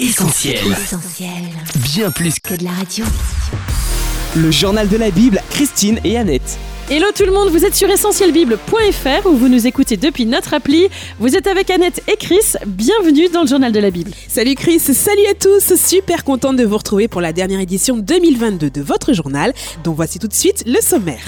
Essentiel. Essentiel. Bien plus que Que de la radio. Le journal de la Bible, Christine et Annette. Hello tout le monde, vous êtes sur essentielbible.fr où vous nous écoutez depuis notre appli. Vous êtes avec Annette et Chris, bienvenue dans le journal de la Bible. Salut Chris, salut à tous, super contente de vous retrouver pour la dernière édition 2022 de votre journal, dont voici tout de suite le sommaire.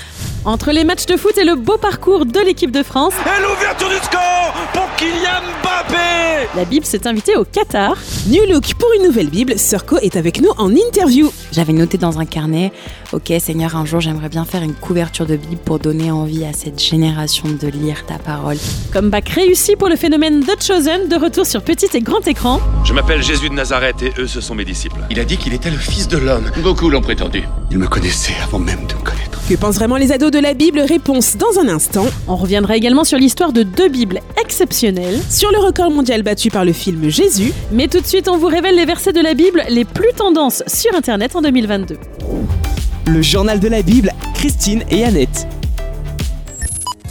Entre les matchs de foot et le beau parcours de l'équipe de France, Et l'ouverture du score pour Kylian Mbappé la Bible s'est invitée au Qatar. New Look pour une nouvelle Bible, Surco est avec nous en interview. J'avais noté dans un carnet, ok Seigneur, un jour j'aimerais bien faire une couverture de Bible pour donner envie à cette génération de lire ta parole. Comeback réussi pour le phénomène The Chosen, de retour sur petit et grand écran. Je m'appelle Jésus de Nazareth et eux, ce sont mes disciples. Il a dit qu'il était le fils de l'homme. Beaucoup l'ont prétendu. Il me connaissait avant même de me connaître. Que pensent vraiment les ados de la Bible Réponse dans un instant. On reviendra également sur l'histoire de deux Bibles exceptionnelles. Sur le record mondial battu par le film Jésus, Mais tout de suite, on vous révèle les versets de la Bible les plus tendances sur Internet en 2022. Le journal de la Bible, Christine et Annette.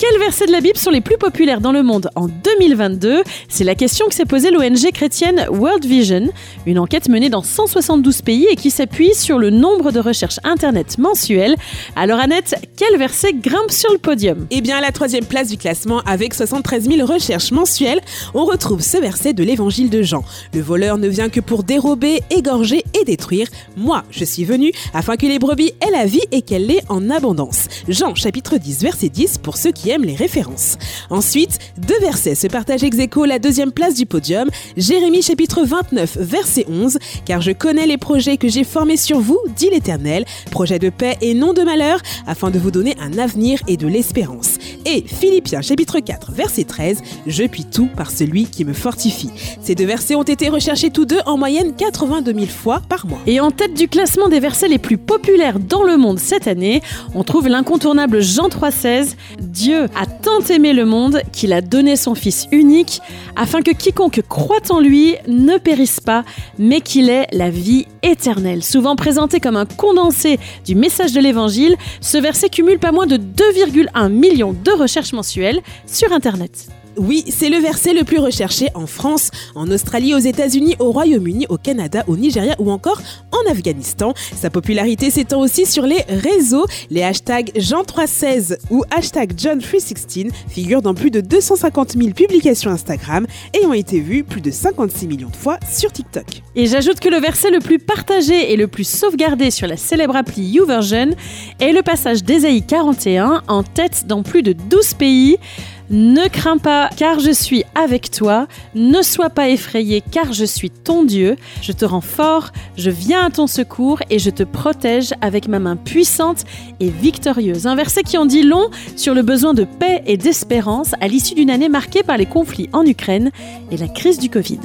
Quels versets de la Bible sont les plus populaires dans le monde en 2022 C'est la question que s'est posée l'ONG chrétienne World Vision, une enquête menée dans 172 pays et qui s'appuie sur le nombre de recherches Internet mensuelles. Alors Annette, quel verset grimpe sur le podium? Eh bien à la troisième place du classement avec 73 000 recherches mensuelles, on retrouve ce verset de l'évangile de Jean. Le voleur ne vient que pour dérober, égorger et détruire. Moi, je suis venu afin que les brebis aient la vie et qu'elle l'ait en abondance. Jean chapitre 10 verset 10 pour ceux qui les références. Ensuite, deux versets se partagent ex aequo la deuxième place du podium. Jérémie chapitre 29 verset 11 car je connais les projets que j'ai formés sur vous, dit l'Éternel, projets de paix et non de malheur, afin de vous donner un avenir et de l'espérance. Et Philippiens chapitre 4 verset 13, je puis tout par celui qui me fortifie. Ces deux versets ont été recherchés tous deux en moyenne 82 000 fois par mois. Et en tête du classement des versets les plus populaires dans le monde cette année, on trouve l'incontournable Jean 3,16 Dieu a tant aimé le monde qu'il a donné son Fils unique afin que quiconque croit en lui ne périsse pas, mais qu'il ait la vie éternelle. Souvent présenté comme un condensé du message de l'Évangile, ce verset cumule pas moins de 2,1 millions de recherches mensuelles sur Internet. Oui, c'est le verset le plus recherché en France, en Australie, aux États-Unis, au Royaume-Uni, au Canada, au Nigeria ou encore en Afghanistan. Sa popularité s'étend aussi sur les réseaux. Les hashtags Jean316 ou hashtag John316 figurent dans plus de 250 000 publications Instagram et ont été vues plus de 56 millions de fois sur TikTok. Et j'ajoute que le verset le plus partagé et le plus sauvegardé sur la célèbre appli YouVersion est le passage d'Ésaïe 41 en tête dans plus de 12 pays. Ne crains pas, car je suis avec toi. Ne sois pas effrayé, car je suis ton Dieu. Je te rends fort, je viens à ton secours et je te protège avec ma main puissante et victorieuse. Un verset qui en dit long sur le besoin de paix et d'espérance à l'issue d'une année marquée par les conflits en Ukraine et la crise du Covid.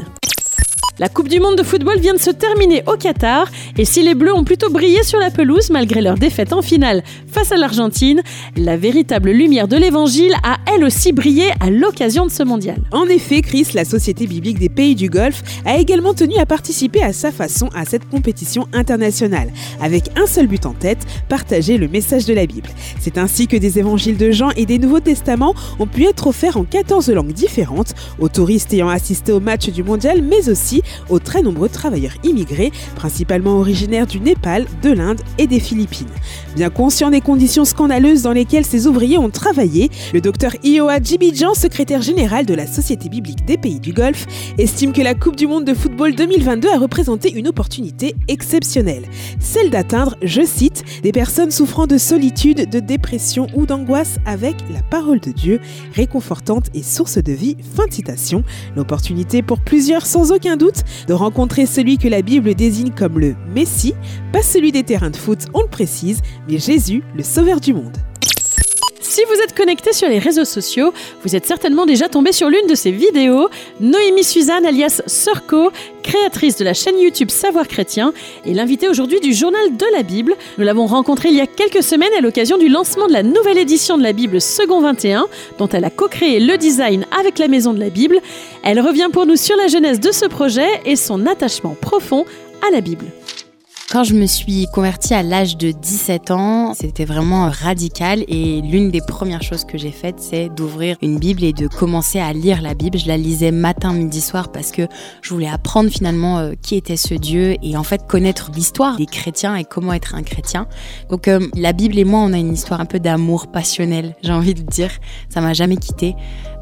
La Coupe du Monde de football vient de se terminer au Qatar et si les Bleus ont plutôt brillé sur la pelouse malgré leur défaite en finale face à l'Argentine, la véritable lumière de l'Évangile a elle aussi brillé à l'occasion de ce mondial. En effet, Chris, la Société biblique des pays du Golfe, a également tenu à participer à sa façon à cette compétition internationale, avec un seul but en tête, partager le message de la Bible. C'est ainsi que des évangiles de Jean et des Nouveaux Testaments ont pu être offerts en 14 langues différentes, aux touristes ayant assisté au match du mondial, mais aussi aux très nombreux travailleurs immigrés, principalement originaires du Népal, de l'Inde et des Philippines. Bien conscient des conditions scandaleuses dans lesquelles ces ouvriers ont travaillé, le docteur Ioa Djibidjan, secrétaire général de la Société biblique des pays du Golfe, estime que la Coupe du Monde de football 2022 a représenté une opportunité exceptionnelle. Celle d'atteindre, je cite, des personnes souffrant de solitude, de dépression ou d'angoisse avec la parole de Dieu, réconfortante et source de vie. Fin de citation. L'opportunité pour plusieurs, sans aucun doute, de rencontrer celui que la Bible désigne comme le Messie, pas celui des terrains de foot, on le précise, mais Jésus, le Sauveur du monde. Si vous êtes connecté sur les réseaux sociaux, vous êtes certainement déjà tombé sur l'une de ces vidéos. Noémie Suzanne, alias Surco, créatrice de la chaîne YouTube Savoir Chrétien, est l'invitée aujourd'hui du Journal de la Bible. Nous l'avons rencontrée il y a quelques semaines à l'occasion du lancement de la nouvelle édition de la Bible Second 21, dont elle a co-créé le design avec la Maison de la Bible. Elle revient pour nous sur la jeunesse de ce projet et son attachement profond à la Bible. Quand je me suis convertie à l'âge de 17 ans, c'était vraiment radical et l'une des premières choses que j'ai faites, c'est d'ouvrir une Bible et de commencer à lire la Bible. Je la lisais matin, midi, soir parce que je voulais apprendre finalement euh, qui était ce Dieu et en fait connaître l'histoire des chrétiens et comment être un chrétien. Donc euh, la Bible et moi, on a une histoire un peu d'amour passionnel, j'ai envie de dire. Ça m'a jamais quitté.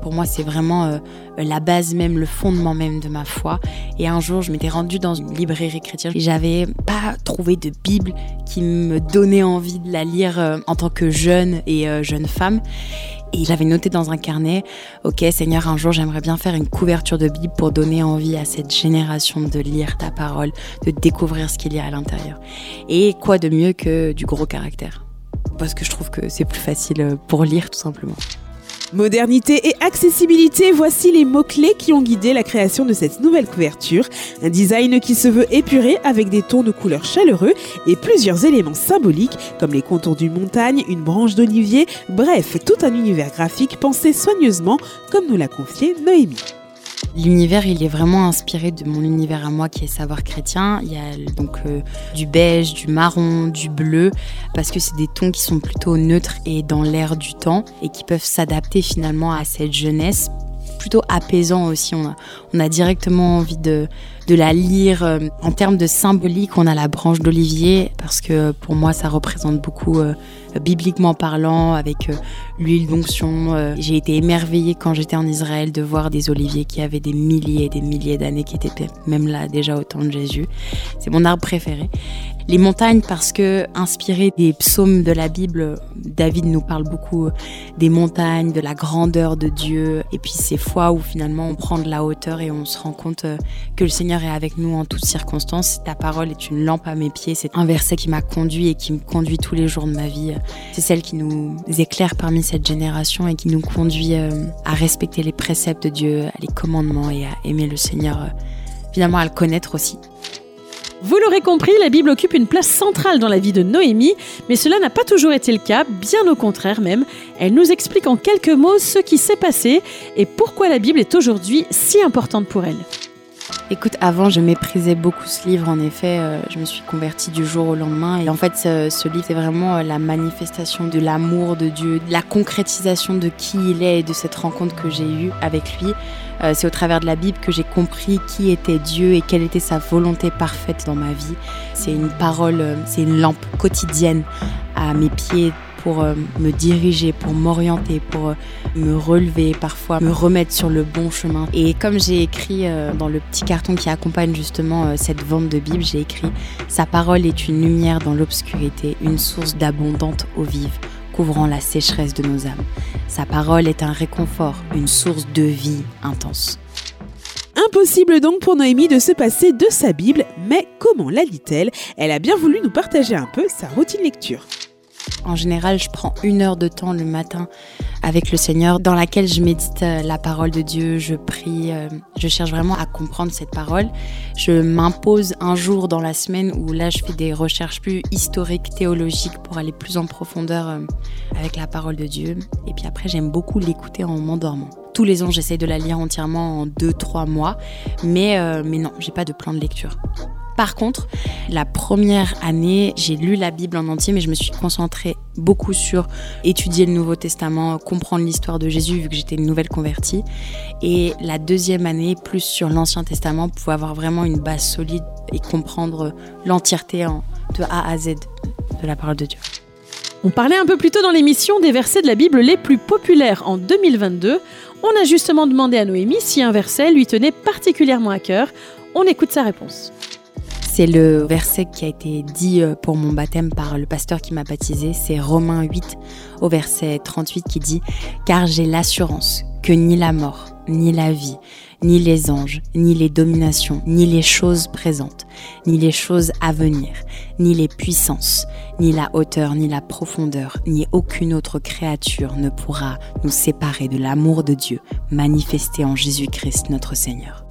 Pour moi, c'est vraiment euh, la base même, le fondement même de ma foi. Et un jour, je m'étais rendue dans une librairie chrétienne et j'avais pas trouvé de Bible qui me donnait envie de la lire euh, en tant que jeune et euh, jeune femme. Et j'avais noté dans un carnet, ok Seigneur, un jour j'aimerais bien faire une couverture de Bible pour donner envie à cette génération de lire ta parole, de découvrir ce qu'il y a à l'intérieur. Et quoi de mieux que du gros caractère? Parce que je trouve que c'est plus facile pour lire tout simplement. Modernité et accessibilité, voici les mots-clés qui ont guidé la création de cette nouvelle couverture. Un design qui se veut épuré avec des tons de couleurs chaleureux et plusieurs éléments symboliques comme les contours d'une montagne, une branche d'olivier, bref, tout un univers graphique pensé soigneusement comme nous l'a confié Noémie. L'univers, il est vraiment inspiré de mon univers à moi qui est savoir chrétien. Il y a donc euh, du beige, du marron, du bleu, parce que c'est des tons qui sont plutôt neutres et dans l'air du temps et qui peuvent s'adapter finalement à cette jeunesse plutôt apaisant aussi. On a, directement envie de, la lire. Euh, en termes de symbolique, on a la branche d'olivier parce que pour moi, ça représente beaucoup euh, bibliquement parlant avec euh, l'huile d'onction. J'ai été émerveillée quand j'étais en Israël de voir des oliviers qui avaient des milliers et des milliers d'années, qui étaient même là déjà au temps de Jésus. C'est mon arbre préféré. Les montagnes parce que inspiré des psaumes de la Bible, David nous parle beaucoup des montagnes, de la grandeur de Dieu et puis ces fois où finalement on prend de la hauteur et on se rend compte que le Seigneur est avec nous en toutes circonstances. Ta parole est une lampe à mes pieds. C'est un verset qui m'a conduit et qui me conduit tous les jours de ma vie. C'est celle qui nous éclaire parmi cette génération et qui nous conduit euh, à respecter les préceptes de Dieu, les commandements et à aimer le Seigneur, euh, finalement à le connaître aussi. Vous l'aurez compris, la Bible occupe une place centrale dans la vie de Noémie, mais cela n'a pas toujours été le cas, bien au contraire même. Elle nous explique en quelques mots ce qui s'est passé et pourquoi la Bible est aujourd'hui si importante pour elle. Écoute, avant, je méprisais beaucoup ce livre. En effet, euh, je me suis convertie du jour au lendemain. Et en fait, ce, livre, c'est vraiment euh, la manifestation de l'amour de Dieu, la concrétisation de qui il est et de cette rencontre que j'ai eue avec lui. Euh, c'est au travers de la Bible que j'ai compris qui était Dieu et quelle était sa volonté parfaite dans ma vie. C'est une parole, c'est une lampe quotidienne à mes pieds pour euh, me diriger, pour m'orienter, pour euh, me relever, parfois me remettre sur le bon chemin. Et comme j'ai écrit euh, dans le petit carton qui accompagne justement cette vente de Bible, j'ai écrit Sa parole est une lumière dans l'obscurité, une source d'abondante eau vive couvrant la sécheresse de nos âmes. Sa parole est un réconfort, une source de vie intense. Impossible donc pour Noémie de se passer de sa Bible, mais comment la lit-elle? Elle a bien voulu nous partager un peu sa routine lecture. En général, je prends une heure de temps le matin avec le Seigneur dans laquelle je médite euh, la parole de Dieu, je prie, euh, je cherche vraiment à comprendre cette parole. Je m'impose un jour dans la semaine où là je fais des recherches plus historiques, théologiques pour aller plus en profondeur euh, avec la parole de Dieu. Et puis après, j'aime beaucoup l'écouter en m'endormant. Tous les ans, j'essaie de la lire entièrement en 2-3 mois, mais, mais non, j'ai pas de plan de lecture. Par contre, la première année, j'ai lu la Bible en entier, mais je me suis concentrée beaucoup sur étudier le Nouveau Testament, comprendre l'histoire de Jésus, vu que j'étais une nouvelle convertie. Et la deuxième année, plus sur l'Ancien Testament, pour avoir vraiment une base solide et comprendre l'entièreté de A à Z de la parole de Dieu. On parlait un peu plus tôt dans l'émission des versets de la Bible les plus populaires en 2022. On a justement demandé à Noémie si un verset lui tenait particulièrement à cœur. On écoute sa réponse. C'est le verset qui a été dit euh, pour mon baptême par le pasteur qui m'a baptisé. C'est Romains 8 au verset 38 qui dit Car j'ai l'assurance que ni la mort, ni la vie, ni les anges, ni les dominations, ni les choses présentes, ni les choses à venir, ni les puissances, ni la hauteur, ni la profondeur, ni aucune autre créature ne pourra nous séparer de l'amour de Dieu manifesté en Jésus-Christ notre Seigneur.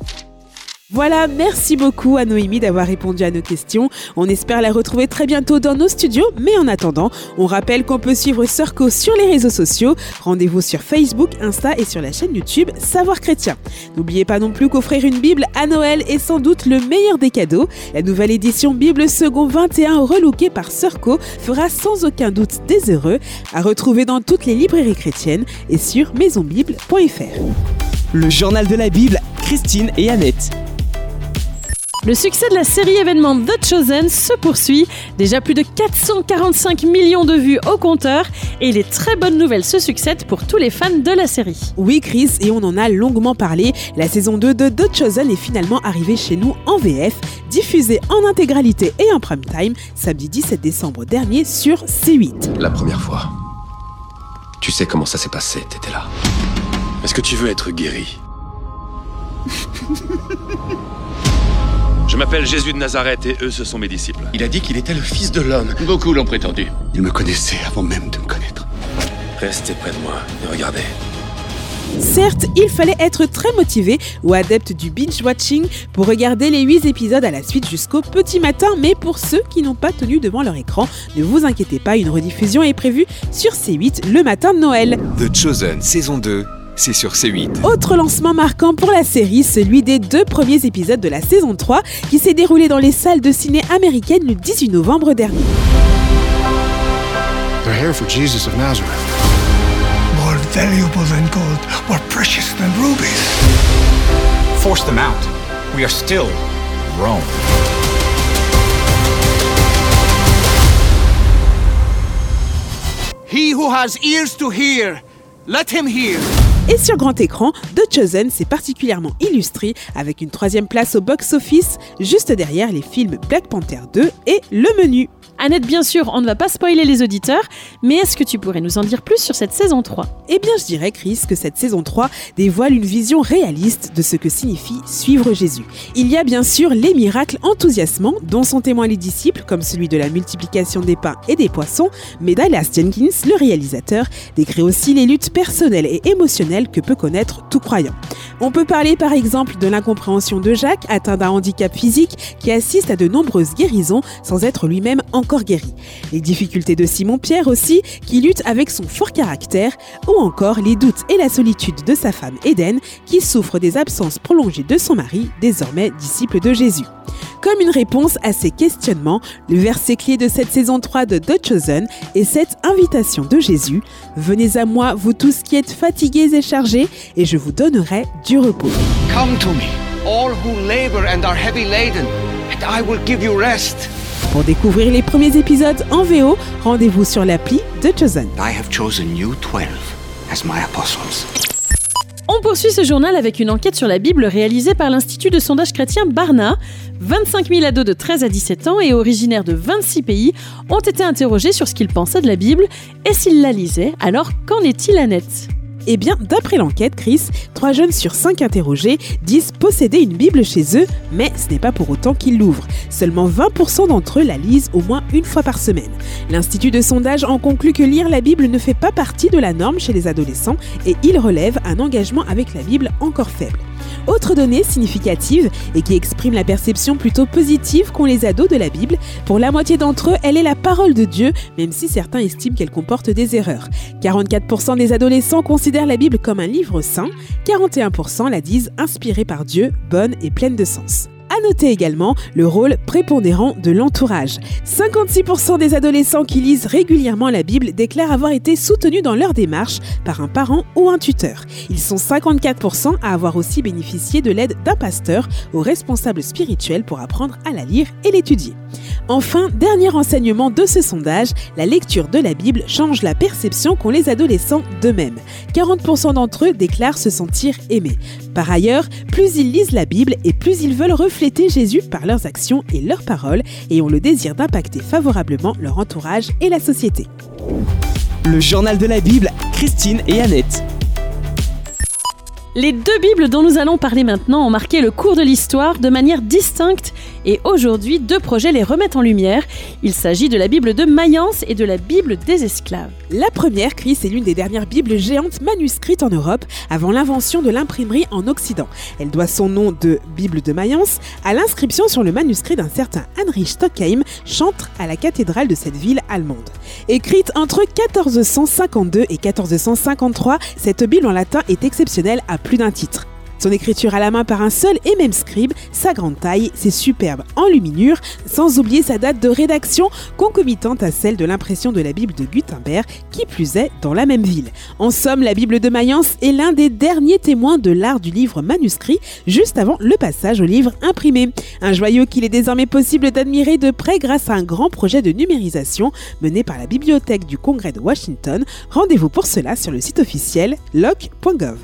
Voilà, merci beaucoup à Noémie d'avoir répondu à nos questions. On espère la retrouver très bientôt dans nos studios, mais en attendant, on rappelle qu'on peut suivre Sœurco sur les réseaux sociaux. Rendez-vous sur Facebook, Insta et sur la chaîne YouTube Savoir Chrétien. N'oubliez pas non plus qu'offrir une Bible à Noël est sans doute le meilleur des cadeaux. La nouvelle édition Bible Second 21 relookée par Sœurco fera sans aucun doute des heureux à retrouver dans toutes les librairies chrétiennes et sur maisonbible.fr. Le journal de la Bible, Christine et Annette. Le succès de la série événement The Chosen se poursuit. Déjà plus de 445 millions de vues au compteur et les très bonnes nouvelles se succèdent pour tous les fans de la série. Oui Chris, et on en a longuement parlé, la saison 2 de The Chosen est finalement arrivée chez nous en VF, diffusée en intégralité et en prime time samedi 17 décembre dernier sur C8. La première fois. Tu sais comment ça s'est passé, t'étais là. Est-ce que tu veux être guéri? Je m'appelle Jésus de Nazareth et eux, ce sont mes disciples. Il a dit qu'il était le fils de l'homme. Beaucoup l'ont prétendu. Il me connaissait avant même de me connaître. Restez près de moi et regardez. Certes, il fallait être très motivé ou adepte du binge-watching pour regarder les 8 épisodes à la suite jusqu'au petit matin, mais pour ceux qui n'ont pas tenu devant leur écran, ne vous inquiétez pas, une rediffusion est prévue sur C8 le matin de Noël. The Chosen saison 2, c'est sur C8. Autre lancement marquant pour la série, celui des deux premiers épisodes de la saison 3 qui s'est déroulé dans les salles de ciné américaines le 18 novembre dernier. They're here for Jesus of Nazareth. More valuable than gold, more precious than rubies. Force them out. We are still Rome. He who has ears to hear, let him hear. Et sur grand écran, The Chosen s'est particulièrement illustré avec une troisième place au box-office, juste derrière les films Black Panther 2 et Le Menu. Annette, bien sûr, on ne va pas spoiler les auditeurs, mais est-ce que tu pourrais nous en dire plus sur cette saison 3 Eh bien, je dirais, Chris, que cette saison 3 dévoile une vision réaliste de ce que signifie suivre Jésus. Il y a bien sûr les miracles enthousiasmants dont sont témoins les disciples, comme celui de la multiplication des pains et des poissons, mais Dallas Jenkins, le réalisateur, décrit aussi les luttes personnelles et émotionnelles que peut connaître tout croyant. On peut parler par exemple de l'incompréhension de Jacques, atteint d'un handicap physique, qui assiste à de nombreuses guérisons sans être lui-même encore. Les difficultés de Simon-Pierre aussi, qui lutte avec son fort caractère, ou encore les doutes et la solitude de sa femme Éden, qui souffre des absences prolongées de son mari, désormais disciple de Jésus. Comme une réponse à ces questionnements, le verset clé de cette saison 3 de The Chosen est cette invitation de Jésus Venez à moi, vous tous qui êtes fatigués et chargés, et je vous donnerai du repos. Come to me, all who labor and are heavy laden, and I will give you rest. Pour découvrir les premiers épisodes en VO, rendez-vous sur l'appli The Chosen. I have chosen you 12 as my apostles. On poursuit ce journal avec une enquête sur la Bible réalisée par l'Institut de sondage chrétien Barna. 25 000 ados de 13 à 17 ans et originaires de 26 pays ont été interrogés sur ce qu'ils pensaient de la Bible et s'ils la lisaient. Alors, qu'en est-il, Annette? Eh bien, d'après l'enquête, Chris, 3 jeunes sur 5 interrogés disent posséder une Bible chez eux, mais ce n'est pas pour autant qu'ils l'ouvrent. Seulement 20% d'entre eux la lisent au moins une fois par semaine. L'Institut de sondage en conclut que lire la Bible ne fait pas partie de la norme chez les adolescents et il relève un engagement avec la Bible encore faible. Autre donnée significative et qui exprime la perception plutôt positive qu'ont les ados de la Bible, pour la moitié d'entre eux, elle est la parole de Dieu, même si certains estiment qu'elle comporte des erreurs. 44% des adolescents considèrent la Bible comme un livre saint, 41% la disent inspirée par Dieu, bonne et pleine de sens. À noter également le rôle prépondérant de l'entourage. 56% des adolescents qui lisent régulièrement la Bible déclarent avoir été soutenus dans leur démarche par un parent ou un tuteur. Ils sont 54% à avoir aussi bénéficié de l'aide d'un pasteur ou responsable spirituel pour apprendre à la lire et l'étudier. Enfin, dernier enseignement de ce sondage, la lecture de la Bible change la perception qu'ont les adolescents d'eux-mêmes. 40% d'entre eux déclarent se sentir aimés. Par ailleurs, plus ils lisent la Bible et plus ils veulent refléter Jésus par leurs actions et leurs paroles et ont le désir d'impacter favorablement leur entourage et la société. Le journal de la Bible, Christine et Annette. Les deux Bibles dont nous allons parler maintenant ont marqué le cours de l'histoire de manière distincte et aujourd'hui deux projets les remettent en lumière. Il s'agit de la Bible de Mayence et de la Bible des esclaves. La première, Chris, est l'une des dernières Bibles géantes manuscrites en Europe avant l'invention de l'imprimerie en Occident. Elle doit son nom de Bible de Mayence à l'inscription sur le manuscrit d'un certain Heinrich Stockheim, chantre à la cathédrale de cette ville allemande. Écrite entre 1452 et 1453, cette Bible en latin est exceptionnelle plus d'un titre. Son écriture à la main par un seul et même scribe, sa grande taille, ses superbes enluminures, sans oublier sa date de rédaction concomitante à celle de l'impression de la Bible de Gutenberg, qui plus est dans la même ville. En somme, la Bible de Mayence est l'un des derniers témoins de l'art du livre manuscrit, juste avant le passage au livre imprimé. Un joyau qu'il est désormais possible d'admirer de près grâce à un grand projet de numérisation mené par la Bibliothèque du Congrès de Washington. Rendez-vous pour cela sur le site officiel loc.gov.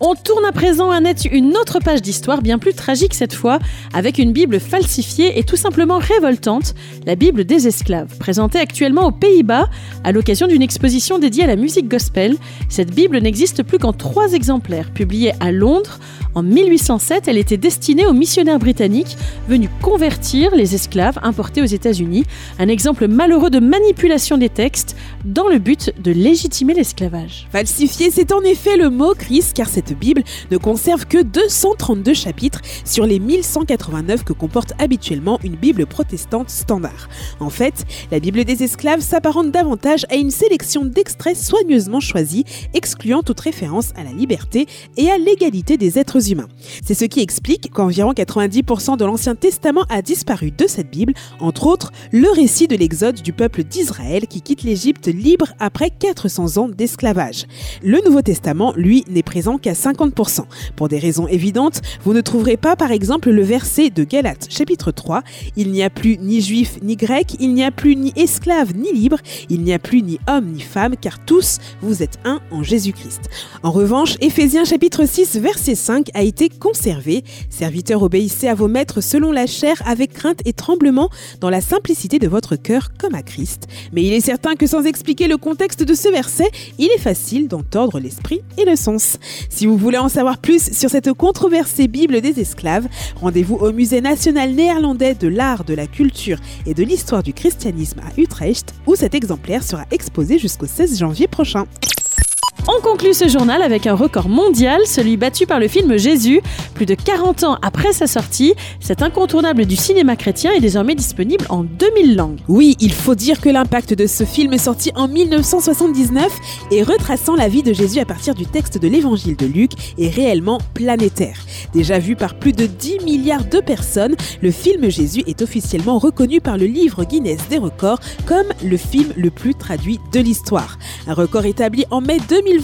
On tourne à présent à une autre page d'histoire bien plus tragique cette fois, avec une Bible falsifiée et tout simplement révoltante, la Bible des esclaves, présentée actuellement aux Pays-Bas à l'occasion d'une exposition dédiée à la musique gospel. Cette Bible n'existe plus qu'en trois exemplaires, publiée à Londres en 1807, elle était destinée aux missionnaires britanniques venus convertir les esclaves importés aux États-Unis, un exemple malheureux de manipulation des textes dans le but de légitimer l'esclavage. Falsifié, c'est en effet le mot, Chris, car cette Bible ne conserve que 232 chapitres sur les 1189 que comporte habituellement une Bible protestante standard. En fait, la Bible des esclaves s'apparente davantage à une sélection d'extraits soigneusement choisis, excluant toute référence à la liberté et à l'égalité des êtres humains. C'est ce qui explique qu'environ 90% de l'Ancien Testament a disparu de cette Bible, entre autres le récit de l'exode du peuple d'Israël qui quitte l'Égypte libre après 400 ans d'esclavage. Le Nouveau Testament, lui, n'est présent qu'à 50%. Pour des raisons évidentes, vous ne trouverez pas par exemple le verset de Galates chapitre 3, Il n'y a plus ni juif ni grec, il n'y a plus ni esclave ni libre, il n'y a plus ni homme ni femme, car tous vous êtes un en Jésus-Christ. En revanche, Éphésiens chapitre 6 verset 5 a été conservé. Serviteurs, obéissez à vos maîtres selon la chair, avec crainte et tremblement, dans la simplicité de votre cœur comme à Christ. Mais il est certain que sans expliquer le contexte de ce verset, il est facile d'en tordre l'esprit et le sens. Si vous voulez en savoir plus sur cette controversée Bible des esclaves, rendez-vous au Musée national néerlandais de l'art, de la culture et de l'histoire du christianisme à Utrecht, où cet exemplaire sera exposé jusqu'au 16 janvier prochain. On conclut ce journal avec un record mondial, celui battu par le film Jésus. Plus de 40 ans après sa sortie, cet incontournable du cinéma chrétien est désormais disponible en 2000 langues. Oui, il faut dire que l'impact de ce film sorti en 1979 et retraçant la vie de Jésus à partir du texte de l'évangile de Luc est réellement planétaire. Déjà vu par plus de 10 milliards de personnes, le film Jésus est officiellement reconnu par le livre Guinness des records comme le film le plus traduit de l'histoire. Un record établi en mai 2000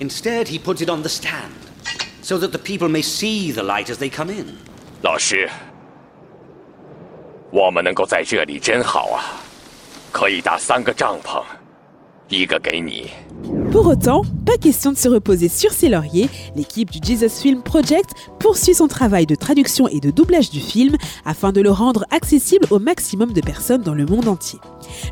Instead, he puts it on the stand, so that the people may see the light as they come in. 老师，我们能够在这里真好啊，可以搭三个帐篷，一个给你，Pour autant, pas question de se reposer sur ses lauriers, l'équipe du Jesus Film Project poursuit son travail de traduction et de doublage du film afin de le rendre accessible au maximum de personnes dans le monde entier.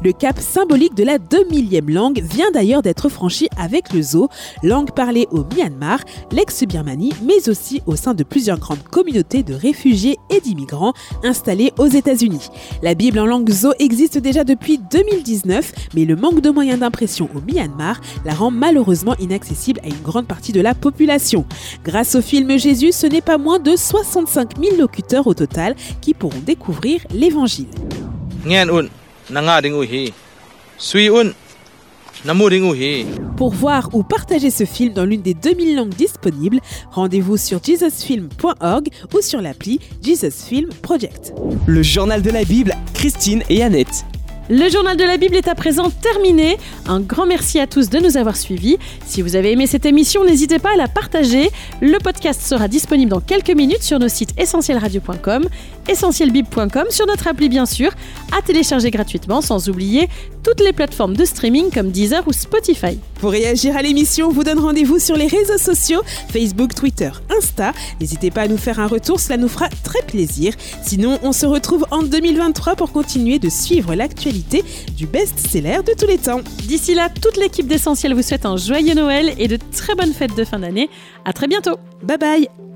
Le cap symbolique de la 2 millième langue vient d'ailleurs d'être franchi avec le zo, langue parlée au Myanmar, l'ex-Birmanie, mais aussi au sein de plusieurs grandes communautés de réfugiés et d'immigrants installés aux États-Unis. La Bible en langue zo existe déjà depuis 2019, mais le manque de moyens d'impression au Myanmar la rend malheureusement inaccessible à une grande partie de la population. Grâce au film Jésus, ce n'est pas moins de 65 000 locuteurs au total qui pourront découvrir l'évangile. Pour voir ou partager ce film dans l'une des 2000 langues disponibles, rendez-vous sur jesusfilm.org ou sur l'appli Jesus Film Project. Le journal de la Bible, Christine et Annette. Le journal de la Bible est à présent terminé. Un grand merci à tous de nous avoir suivis. Si vous avez aimé cette émission, n'hésitez pas à la partager. Le podcast sera disponible dans quelques minutes sur nos sites essentielradio.com, essentielbib.com, sur notre appli bien sûr, à télécharger gratuitement, sans oublier toutes les plateformes de streaming comme Deezer ou Spotify. Pour réagir à l'émission, on vous donne rendez-vous sur les réseaux sociaux Facebook, Twitter, Insta. N'hésitez pas à nous faire un retour, cela nous fera très plaisir. Sinon, on se retrouve en 2023 pour continuer de suivre l'actualité du best-seller de tous les temps. D'ici là, toute l'équipe d'Essentiel vous souhaite un joyeux Noël et de très bonnes fêtes de fin d'année. À très bientôt. Bye bye.